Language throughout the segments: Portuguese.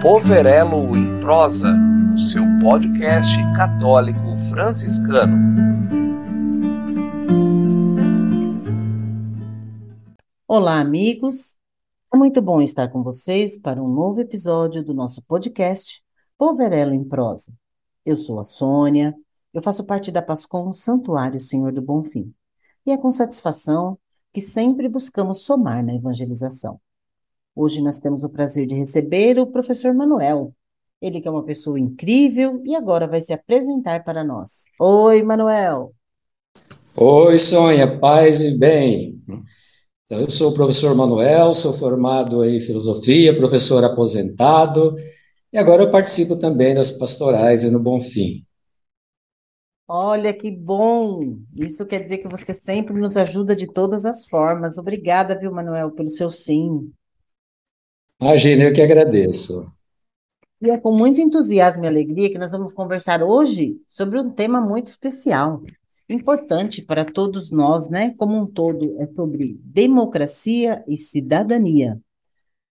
Poverelo em Prosa, o seu podcast católico franciscano. Olá, amigos. É muito bom estar com vocês para um novo episódio do nosso podcast Poverelo em Prosa. Eu sou a Sônia, eu faço parte da Pascom Santuário Senhor do Bonfim. E é com satisfação que sempre buscamos somar na evangelização. Hoje nós temos o prazer de receber o professor Manuel. Ele que é uma pessoa incrível e agora vai se apresentar para nós. Oi, Manuel. Oi, Sônia, paz e bem. Eu sou o professor Manuel, sou formado em filosofia, professor aposentado, e agora eu participo também das pastorais e no Bonfim. Olha que bom! Isso quer dizer que você sempre nos ajuda de todas as formas. Obrigada, viu, Manuel, pelo seu sim. Imagina, eu que agradeço. E é com muito entusiasmo e alegria que nós vamos conversar hoje sobre um tema muito especial, importante para todos nós, né? Como um todo, é sobre democracia e cidadania.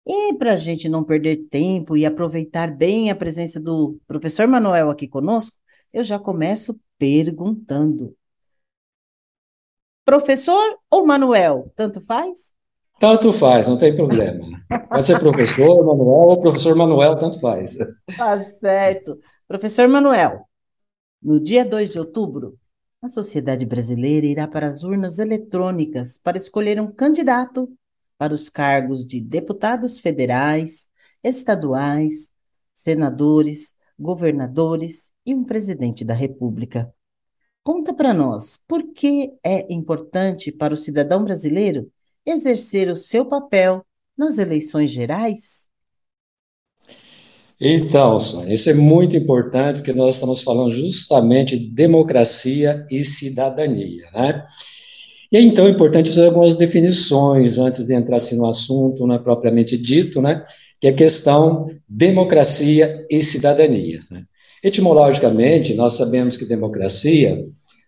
E para a gente não perder tempo e aproveitar bem a presença do professor Manuel aqui conosco, eu já começo perguntando: Professor ou Manuel, tanto faz? Tanto faz, não tem problema. Pode ser professor Manuel ou professor Manuel, tanto faz. Tá certo. Professor Manuel, no dia 2 de outubro, a sociedade brasileira irá para as urnas eletrônicas para escolher um candidato para os cargos de deputados federais, estaduais, senadores, governadores e um presidente da República. Conta para nós, por que é importante para o cidadão brasileiro exercer o seu papel nas eleições gerais? Então, Sônia, isso é muito importante, porque nós estamos falando justamente de democracia e cidadania, né? E é então importante fazer algumas definições antes de entrar assim, no assunto né, propriamente dito, né? Que é a questão democracia e cidadania. Né? Etimologicamente, nós sabemos que democracia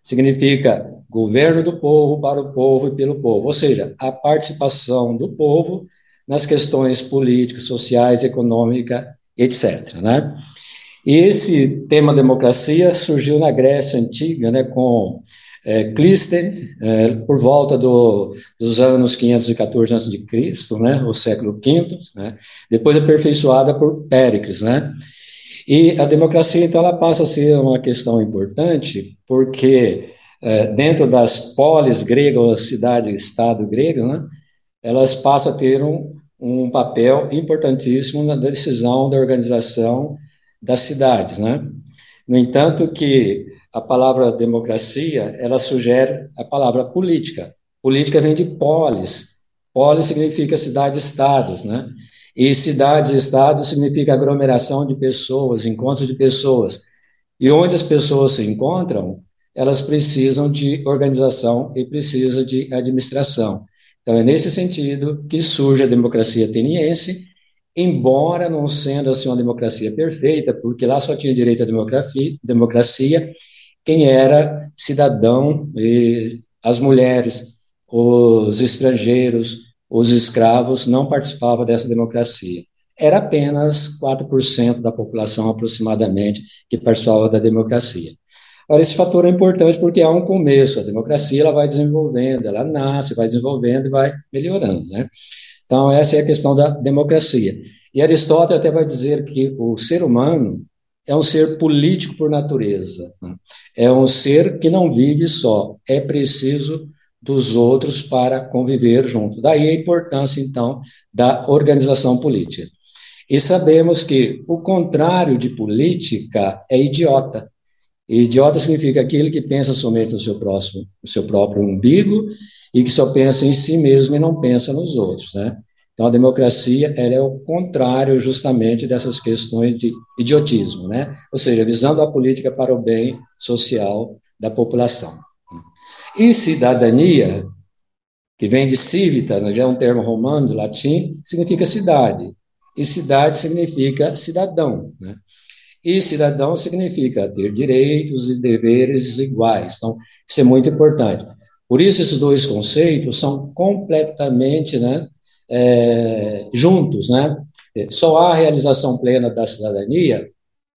significa governo do povo, para o povo e pelo povo, ou seja, a participação do povo nas questões políticas, sociais, econômicas, etc. Né? E esse tema democracia surgiu na Grécia Antiga, né, com é, é, por volta do, dos anos 514 a.C., né, o século V, né, depois aperfeiçoada por Péricles, né, e a democracia, então, ela passa a ser uma questão importante, porque é, dentro das polis gregas, cidade-estado grega, né, elas passam a ter um, um papel importantíssimo na decisão da organização das cidades, né? No entanto, que a palavra democracia, ela sugere a palavra política. Política vem de polis. Polis significa cidade-estados, né? E cidades-estados significa aglomeração de pessoas, encontros de pessoas. E onde as pessoas se encontram, elas precisam de organização e precisam de administração. Então, é nesse sentido que surge a democracia ateniense, embora não sendo assim uma democracia perfeita, porque lá só tinha direito à democracia quem era cidadão, as mulheres, os estrangeiros, os escravos não participavam dessa democracia. Era apenas 4% da população, aproximadamente, que participava da democracia. Ora, esse fator é importante porque há um começo, a democracia ela vai desenvolvendo, ela nasce, vai desenvolvendo e vai melhorando, né? Então, essa é a questão da democracia. E Aristóteles até vai dizer que o ser humano é um ser político por natureza, né? é um ser que não vive só, é preciso dos outros para conviver junto. Daí a importância, então, da organização política. E sabemos que o contrário de política é idiota. E idiota significa aquele que pensa somente no seu próximo, no seu próprio umbigo e que só pensa em si mesmo e não pensa nos outros, né? Então a democracia ela é o contrário justamente dessas questões de idiotismo, né? Ou seja, visando a política para o bem social da população. E cidadania, que vem de civita, né, já é um termo romano, latim, significa cidade. E cidade significa cidadão. Né? E cidadão significa ter direitos e deveres iguais. Então, isso é muito importante. Por isso, esses dois conceitos são completamente né, é, juntos. Né? só há realização plena da cidadania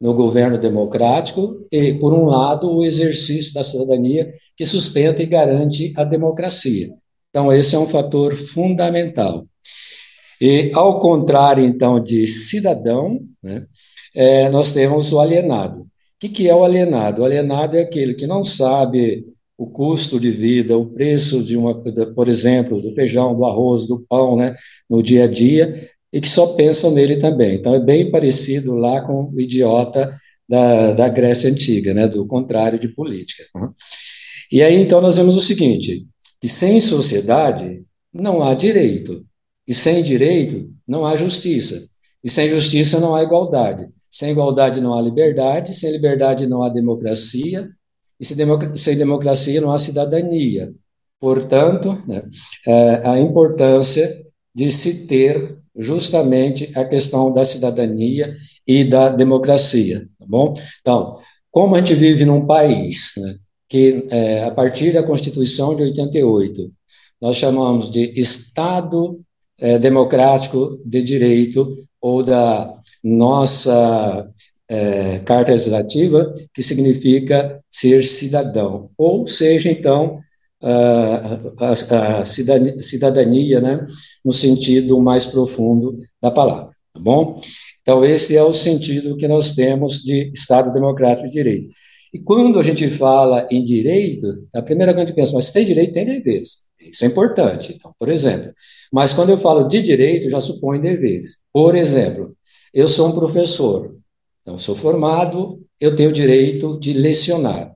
no governo democrático e, por um lado, o exercício da cidadania que sustenta e garante a democracia. Então, esse é um fator fundamental. E, ao contrário, então, de cidadão, né, é, nós temos o alienado. O que, que é o alienado? O alienado é aquele que não sabe o custo de vida, o preço de uma, por exemplo, do feijão, do arroz, do pão, né, no dia a dia, e que só pensam nele também. Então, é bem parecido lá com o idiota da, da Grécia Antiga, né, do contrário de política. Né? E aí, então, nós vemos o seguinte, que sem sociedade não há direito, e sem direito não há justiça, e sem justiça não há igualdade, sem igualdade não há liberdade, sem liberdade não há democracia, e sem, sem democracia não há cidadania. Portanto, né, é, a importância de se ter justamente a questão da cidadania e da democracia, tá bom? Então, como a gente vive num país né, que, é, a partir da Constituição de 88, nós chamamos de Estado é, Democrático de Direito, ou da nossa é, Carta Legislativa, que significa ser cidadão, ou seja, então, a, a, cidadania, né, no sentido mais profundo da palavra, tá bom? Então, esse é o sentido que nós temos de Estado Democrático de Direito. E quando a gente fala em direito, a primeira coisa que pensa, mas tem direito, tem deveres. Isso é importante. Então, por exemplo, mas quando eu falo de direito, já supõe deveres. Por exemplo, eu sou um professor, então sou formado, eu tenho o direito de lecionar.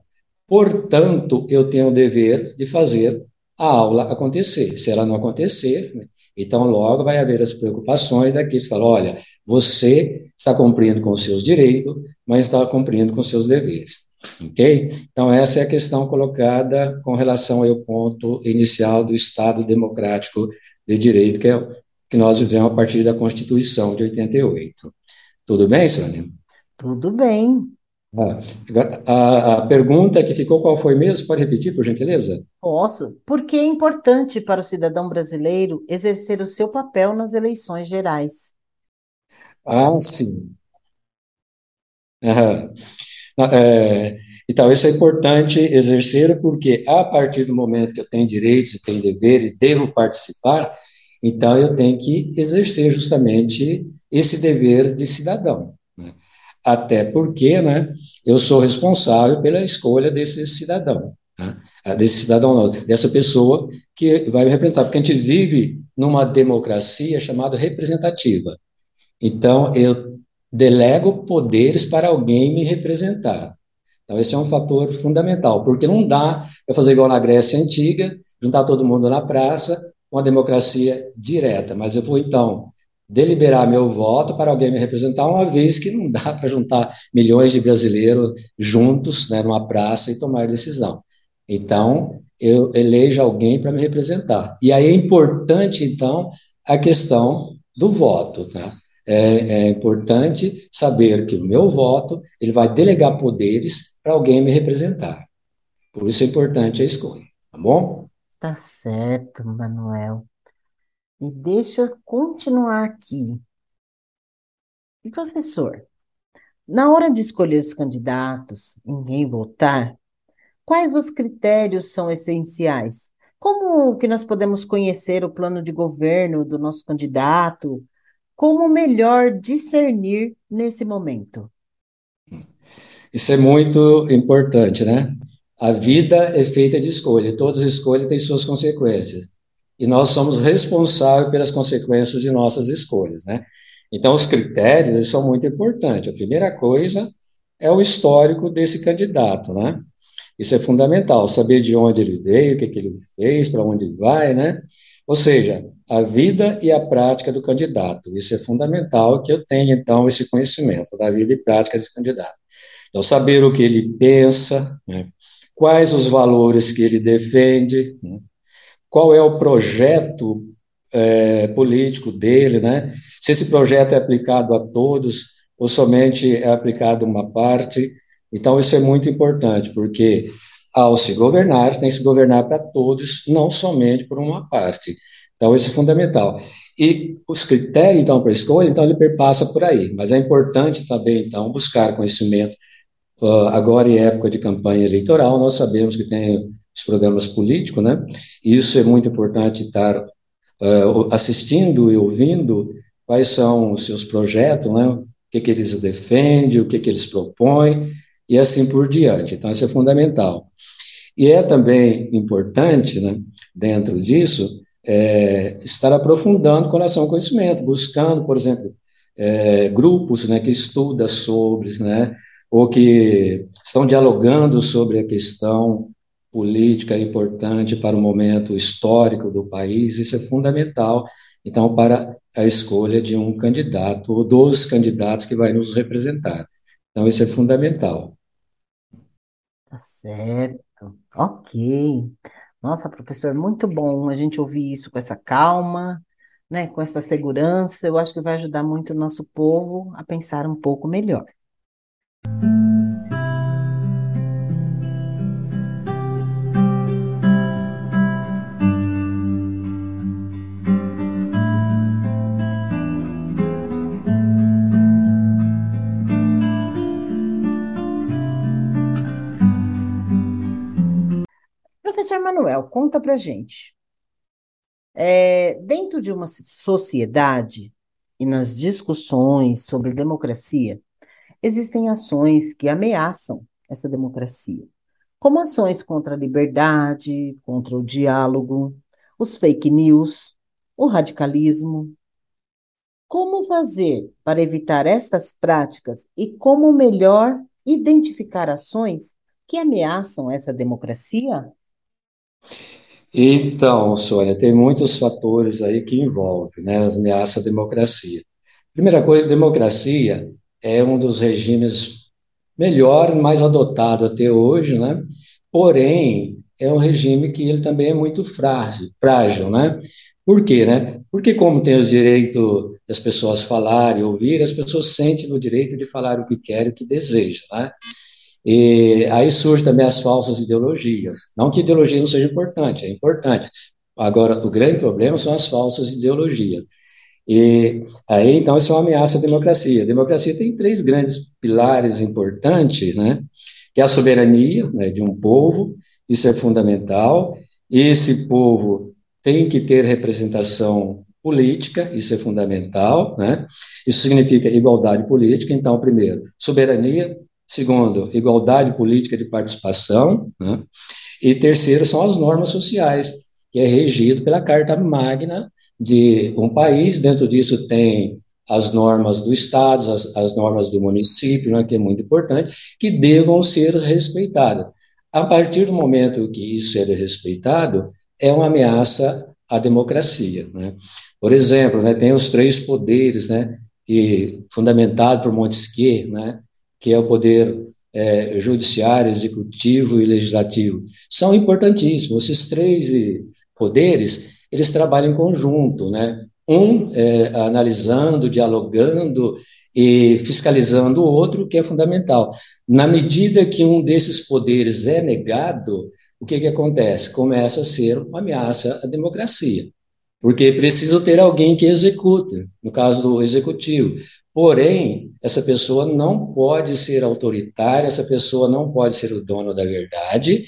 Portanto, eu tenho o dever de fazer a aula acontecer. Se ela não acontecer, então logo vai haver as preocupações daqui, que falam, olha, você está cumprindo com os seus direitos, mas está cumprindo com os seus deveres. Ok? Então, essa é a questão colocada com relação ao ponto inicial do Estado Democrático de Direito, que é que nós vivemos a partir da Constituição de 88. Tudo bem, Sônia? Tudo bem. Ah, a, a, pergunta que ficou, qual foi mesmo? Pode repetir, por gentileza? Posso. Por que é importante para o cidadão brasileiro exercer o seu papel nas eleições gerais? Ah, sim. Aham. É, então, isso é importante exercer, porque a partir do momento que eu tenho direitos e tenho deveres, devo participar, então eu tenho que exercer justamente esse dever de cidadão. Até porque né, eu sou responsável pela escolha desse cidadão, né, desse cidadão, não, dessa pessoa que vai me representar, porque a gente vive numa democracia chamada representativa. Então, eu delego poderes para alguém me representar. Então, esse é um fator fundamental, porque não dá para fazer igual na Grécia Antiga, juntar todo mundo na praça, uma democracia direta, mas eu vou, então, deliberar meu voto para alguém me representar, uma vez que não dá para juntar milhões de brasileiros juntos né, numa praça e tomar decisão. Então, eu elejo alguém para me representar. E aí é importante, então, a questão do voto. Tá? É, é importante saber que o meu voto ele vai delegar poderes para alguém me representar. Por isso é importante a escolha, tá bom? Tá certo, Manuel. E deixa eu continuar aqui. E professor, na hora de escolher os candidatos, em quem votar, quais os critérios são essenciais? Como que nós podemos conhecer o plano de governo do nosso candidato? Como melhor discernir nesse momento? Isso é muito importante, né? A vida é feita de escolha, todas as escolhas têm suas consequências e nós somos responsáveis pelas consequências de nossas escolhas, né? Então, os critérios são muito importantes. A primeira coisa é o histórico desse candidato, né? Isso é fundamental, saber de onde ele veio, o que, que ele fez, para onde ele vai, né? Ou seja, a vida e a prática do candidato. Isso é fundamental que eu tenha, então, esse conhecimento da vida e prática desse candidato. Então, saber o que ele pensa, né? quais os valores que ele defende, né? Qual é o projeto é, político dele, né? Se esse projeto é aplicado a todos ou somente é aplicado a uma parte. Então, isso é muito importante, porque ao se governar, tem que se governar para todos, não somente por uma parte. Então, isso é fundamental. E os critérios, então, para escolha, então, ele perpassa por aí. Mas é importante também, então, buscar conhecimento. Uh, agora, em época de campanha eleitoral, nós sabemos que tem os programas políticos, né? Isso é muito importante estar uh, assistindo e ouvindo quais são os seus projetos, né? O que, que eles defendem, o que, que eles propõem, e assim por diante. Então, isso é fundamental. E é também importante, né, dentro disso, é, estar aprofundando com relação ao conhecimento, buscando, por exemplo, é, grupos né, que estudam sobre, né, ou que estão dialogando sobre a questão política importante para o momento histórico do país, isso é fundamental, então, para a escolha de um candidato, ou dos candidatos que vai nos representar. Então, isso é fundamental. Tá certo. Ok. Nossa, professor, muito bom a gente ouvir isso com essa calma, né, com essa segurança. Eu acho que vai ajudar muito o nosso povo a pensar um pouco melhor. Professor Manuel, conta pra gente. É, dentro de uma sociedade e nas discussões sobre democracia, existem ações que ameaçam essa democracia, como ações contra a liberdade, contra o diálogo, os fake news, o radicalismo. Como fazer para evitar estas práticas e como melhor identificar ações que ameaçam essa democracia? Então, Sônia, tem muitos fatores aí que envolvem, né, ameaça à democracia. Primeira coisa, democracia é um dos regimes melhor, mais adotado até hoje, né? Porém, é um regime que ele também é muito frágil, frágil, né? Por quê, né? Porque como tem o direito das pessoas falarem, ouvir, as pessoas sentem o direito de falar o que querem, o que desejam, né? E aí surgem também as falsas ideologias. Não que ideologia não seja importante, é importante. Agora, o grande problema são as falsas ideologias. E aí, então, isso é uma ameaça à democracia. A democracia tem três grandes pilares importantes, né? Que é a soberania né, de um povo, isso é fundamental. Esse povo tem que ter representação política, isso é fundamental, né? Isso significa igualdade política. Então, primeiro, soberania, Segundo, igualdade política de participação. Né? E terceiro, são as normas sociais, que é regido pela Carta Magna de um país. Dentro disso tem as normas do Estado, as, as normas do município, né, que é muito importante, que devam ser respeitadas. A partir do momento que isso é respeitado, é uma ameaça à democracia. Né? Por exemplo, né, tem os três poderes, né, que, fundamentado por Montesquieu, né, que é o poder é, judiciário, executivo e legislativo, são importantíssimos. Esses três poderes, eles trabalham em conjunto, né? Um é, analisando, dialogando e fiscalizando o outro, que é fundamental. Na medida que um desses poderes é negado, o que, que acontece? Começa a ser uma ameaça à democracia, porque precisa ter alguém que execute, no caso do executivo. Porém, essa pessoa não pode ser autoritária, essa pessoa não pode ser o dono da verdade,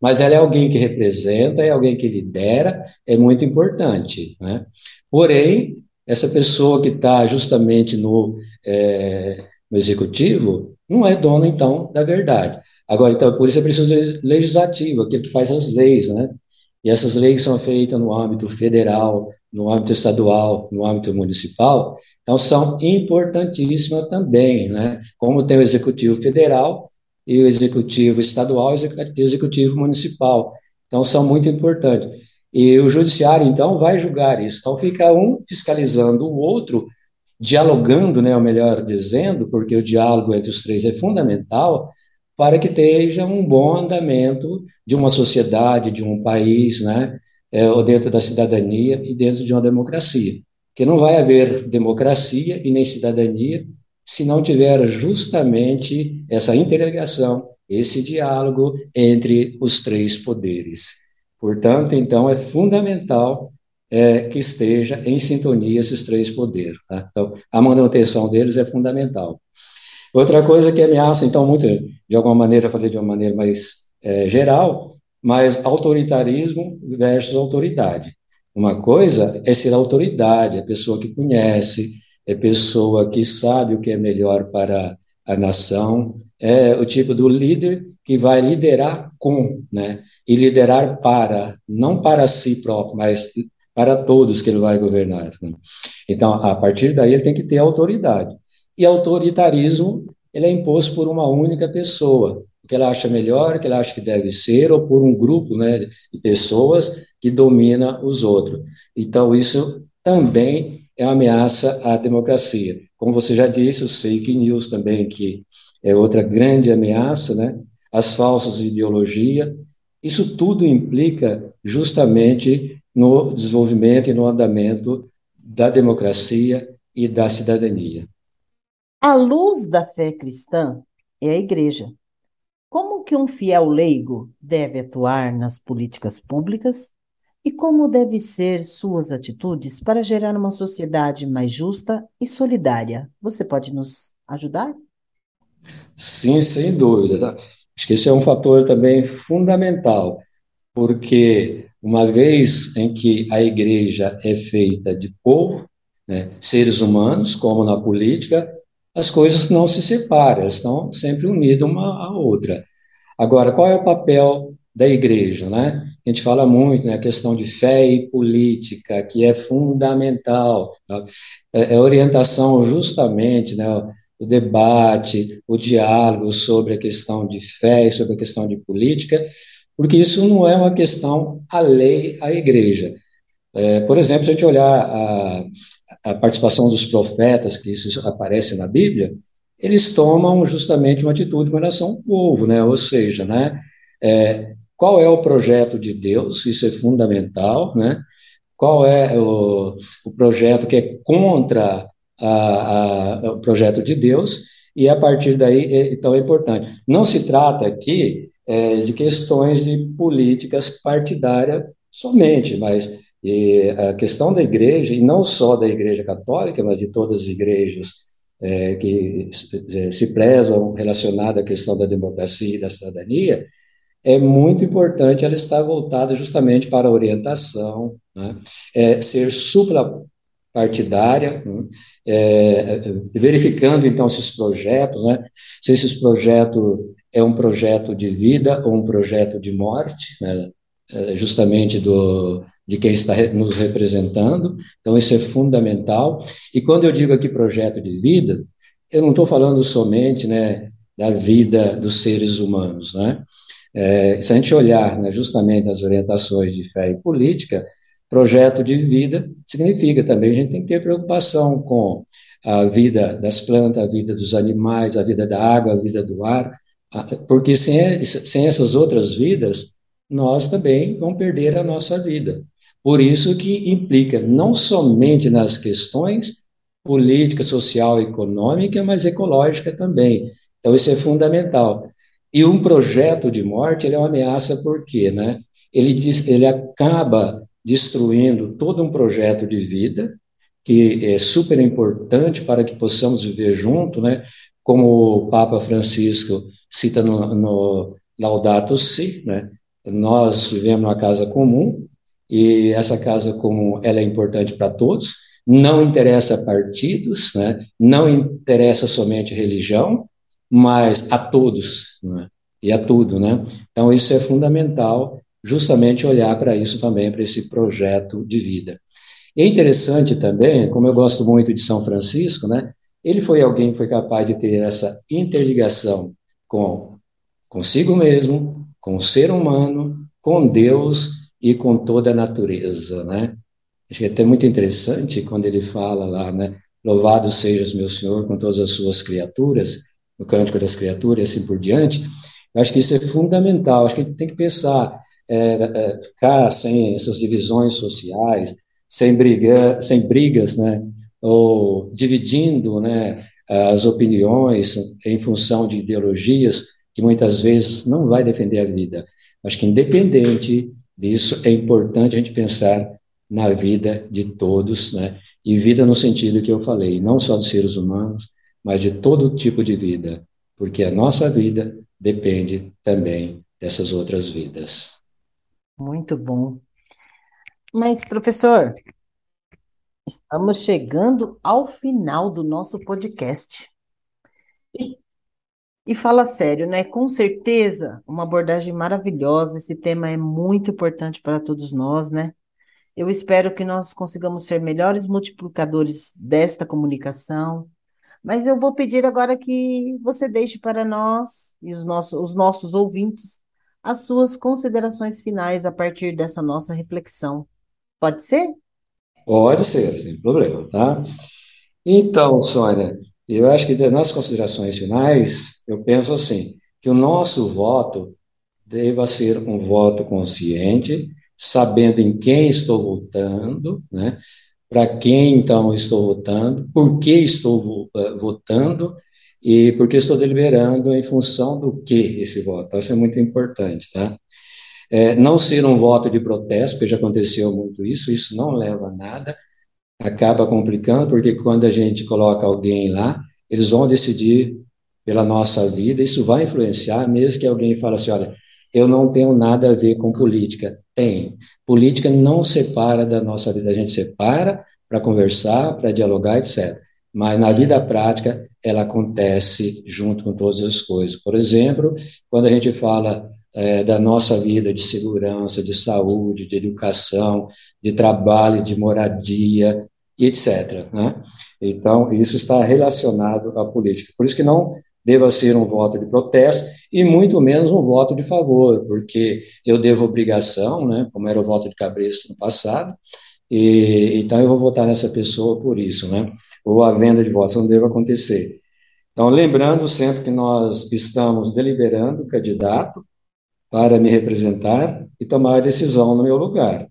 mas ela é alguém que representa, é alguém que lidera, é muito importante. Né? Porém, essa pessoa que está justamente no, é, no executivo não é dono, então, da verdade. Agora, então, por isso é preciso legislativo, aquele que faz as leis, né? E essas leis são feitas no âmbito federal, no âmbito estadual, no âmbito municipal, então são importantíssimas também, né? Como tem o executivo federal e o executivo estadual e o executivo municipal. Então são muito importantes. E o judiciário então vai julgar isso. Então fica um fiscalizando o outro, dialogando, né, ou melhor dizendo, porque o diálogo entre os três é fundamental para que esteja um bom andamento de uma sociedade, de um país, né, é, ou dentro da cidadania e dentro de uma democracia. Que não vai haver democracia e nem cidadania se não tiver justamente essa interligação, esse diálogo entre os três poderes. Portanto, então, é fundamental é, que esteja em sintonia esses três poderes. Tá? Então, a manutenção deles é fundamental. Outra coisa que ameaça, então, muito, de alguma maneira, falei de uma maneira mais é, geral, mas autoritarismo versus autoridade. Uma coisa é ser autoridade, é pessoa que conhece, é pessoa que sabe o que é melhor para a nação, é o tipo do líder que vai liderar com, né? E liderar para, não para si próprio, mas para todos que ele vai governar. Né? Então, a partir daí, ele tem que ter autoridade. E autoritarismo, ele é imposto por uma única pessoa, o que ela acha melhor, o que ela acha que deve ser, ou por um grupo né, de pessoas que domina os outros. Então, isso também é uma ameaça à democracia. Como você já disse, os fake news também, que é outra grande ameaça, né? as falsas ideologias, isso tudo implica justamente no desenvolvimento e no andamento da democracia e da cidadania. A luz da fé cristã é a igreja. Como que um fiel leigo deve atuar nas políticas públicas e como devem ser suas atitudes para gerar uma sociedade mais justa e solidária? Você pode nos ajudar? Sim, sem dúvida. Tá? Acho que esse é um fator também fundamental, porque uma vez em que a igreja é feita de povo, né, seres humanos, como na política, as coisas não se separam, elas estão sempre unidas uma à outra. Agora, qual é o papel da igreja, né? A gente fala muito, né, a questão de fé e política, que é fundamental, tá? é, é orientação justamente, né, o debate, o diálogo sobre a questão de fé e sobre a questão de política, porque isso não é uma questão alheia à igreja. É, por exemplo, se a gente olhar a, a participação dos profetas, que isso aparece na Bíblia, eles tomam justamente uma atitude com relação ao povo, né? ou seja, né? É, qual é o projeto de Deus, isso é fundamental, né? qual é o, o projeto que é contra a, a, o projeto de Deus, e a partir daí, é, então é importante. Não se trata aqui é, de questões de políticas partidárias somente, mas a questão da igreja, e não só da igreja católica, mas de todas as igrejas é, que se prezam relacionadas à questão da democracia e da cidadania, é muito importante ela estar voltada justamente para a orientação, né? é, ser suprapartidária, né? é, verificando então esses projetos, né? se esses projetos é um projeto de vida ou um projeto de morte, né? É, justamente do, de quem está nos representando. Então, isso é fundamental. E quando eu digo aqui projeto de vida, eu não estou falando somente né, da vida dos seres humanos. Né? É, se a gente olhar né, justamente as orientações de fé e política, projeto de vida significa também a gente tem que ter preocupação com a vida das plantas, a vida dos animais, a vida da água, a vida do ar, porque sem, sem essas outras vidas, nós também vamos perder a nossa vida. Por isso que implica não somente nas questões política, social, econômica, mas ecológica também. Então isso é fundamental. E um projeto de morte ele é uma ameaça por quê, né? Ele diz, ele acaba destruindo todo um projeto de vida que é super importante para que possamos viver junto, né? Como o Papa Francisco cita no, no Laudato Si, né? Nós vivemos numa casa comum e essa casa comum ela é importante para todos. Não interessa partidos, né? Não interessa somente religião, mas a todos, né? E a tudo, né? Então isso é fundamental, justamente olhar para isso também, para esse projeto de vida. É interessante também, como eu gosto muito de São Francisco, né? Ele foi alguém que foi capaz de ter essa interligação com consigo mesmo, com o ser humano, com Deus e com toda a natureza, né? Acho que é até muito interessante quando ele fala lá, né? Louvado sejas meu Senhor com todas as suas criaturas, no Cântico das Criaturas e assim por diante. Eu acho que isso é fundamental. Acho que a gente tem que pensar, é, é, ficar sem essas divisões sociais, sem, briga, sem brigas, né? Ou dividindo, né? as opiniões em função de ideologias que muitas vezes não vai defender a vida. Acho que independente disso, é importante a gente pensar na vida de todos, né? E vida no sentido que eu falei, não só dos seres humanos, mas de todo tipo de vida, porque a nossa vida depende também dessas outras vidas. Muito bom. Mas, professor, estamos chegando ao final do nosso podcast. E, e fala sério, né? Com certeza, uma abordagem maravilhosa. Esse tema é muito importante para todos nós, né? Eu espero que nós consigamos ser melhores multiplicadores desta comunicação. Mas eu vou pedir agora que você deixe para nós e os nossos, os nossos ouvintes as suas considerações finais a partir dessa nossa reflexão. Pode ser? Pode ser, sem problema, tá? Então, Sônia, eu acho que nossas considerações finais, eu penso assim, que o nosso voto deva ser um voto consciente, sabendo em quem estou votando, né? Para quem então estou votando, por que estou uh, votando e por que estou deliberando em função do que esse voto. Isso é muito importante, tá? É, não ser um voto de protesto, porque já aconteceu muito isso, isso não leva a nada, acaba complicando, porque quando a gente coloca alguém lá, eles vão decidir pela nossa vida, isso vai influenciar, mesmo que alguém fale assim, olha, eu não tenho nada a ver com política. Tem. Política não separa da nossa vida, a gente separa para conversar, para dialogar, etc. Mas na vida prática, ela acontece junto com todas as coisas. Por exemplo, quando a gente fala é, da nossa vida de segurança, de saúde, de educação, de trabalho, de moradia, etc. Né? Então, isso está relacionado à política. Por isso que não deva ser um voto de protesto e muito menos um voto de favor, porque eu devo obrigação, né, como era o voto de cabresto no passado, e, então eu vou votar nessa pessoa por isso, né, ou a venda de votos não deve acontecer. Então, lembrando sempre que nós estamos deliberando o candidato para me representar e tomar a decisão no meu lugar.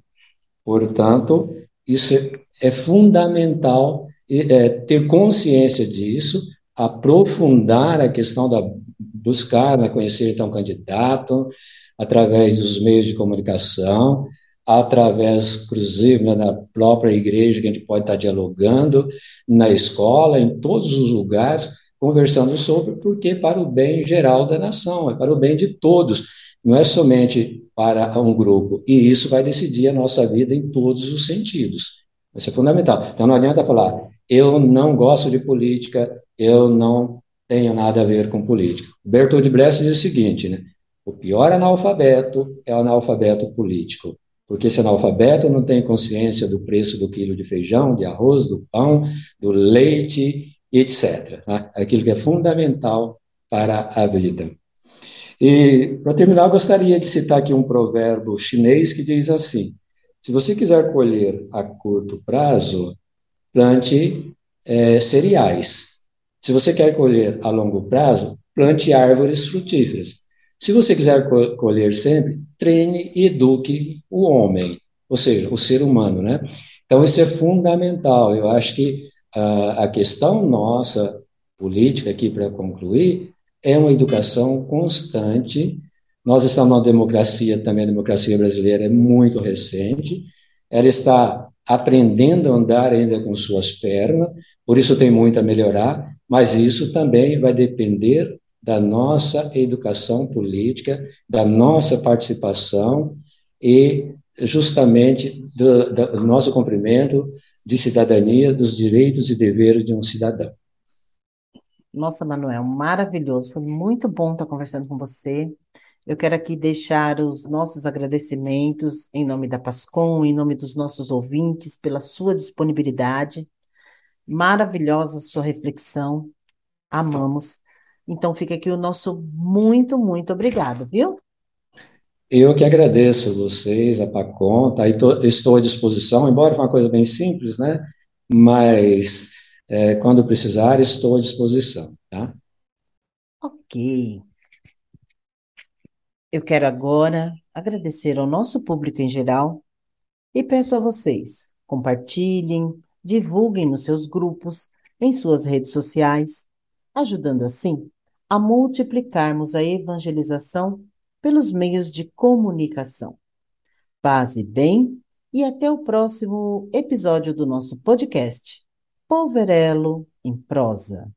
Portanto, isso é, é fundamental é, ter consciência disso aprofundar a questão da buscar, né, conhecer então candidato através dos meios de comunicação, através, inclusive, né, da própria igreja, que a gente pode estar dialogando, na escola, em todos os lugares, conversando sobre, porque para o bem geral da nação, é para o bem de todos, não é somente para um grupo, e isso vai decidir a nossa vida em todos os sentidos. Isso é fundamental. Então não adianta falar, eu não gosto de política, eu não tenho nada a ver com política. Bertold Brecht diz o seguinte, né? O pior analfabeto é o analfabeto político, porque esse analfabeto não tem consciência do preço do quilo de feijão, de arroz, do pão, do leite, etc. Né? Aquilo que é fundamental para a vida. E, para terminar, gostaria de citar aqui um provérbio chinês que diz assim: se você quiser colher a curto prazo, plante é, cereais. Se você quer colher a longo prazo, plante árvores frutíferas. Se você quiser colher sempre, treine e eduque o homem, ou seja, o ser humano, né? Então, isso é fundamental. Eu acho que a, a questão nossa, política, aqui para concluir, é uma educação constante. Nós estamos numa democracia, também a democracia brasileira é muito recente, ela está aprendendo a andar ainda com suas pernas, por isso tem muito a melhorar, mas isso também vai depender da nossa educação política, da nossa participação e justamente do, do nosso cumprimento de cidadania, dos direitos e deveres de um cidadão. Nossa, Manuel, maravilhoso. Foi muito bom estar conversando com você. Eu quero aqui deixar os nossos agradecimentos em nome da Pascom, em nome dos nossos ouvintes, pela sua disponibilidade. Maravilhosa sua reflexão. Amamos. Então fica aqui o nosso muito, muito obrigado, viu? Eu que agradeço vocês, a Pacon, tá? estou à disposição, embora uma coisa bem simples, né? Mas é, quando precisar, estou à disposição, tá? Ok. Eu quero agora agradecer ao nosso público em geral e peço a vocês, compartilhem, divulguem nos seus grupos, em suas redes sociais, ajudando assim a multiplicarmos a evangelização pelos meios de comunicação. Paz e bem, e até o próximo episódio do nosso podcast Polverelo em Prosa.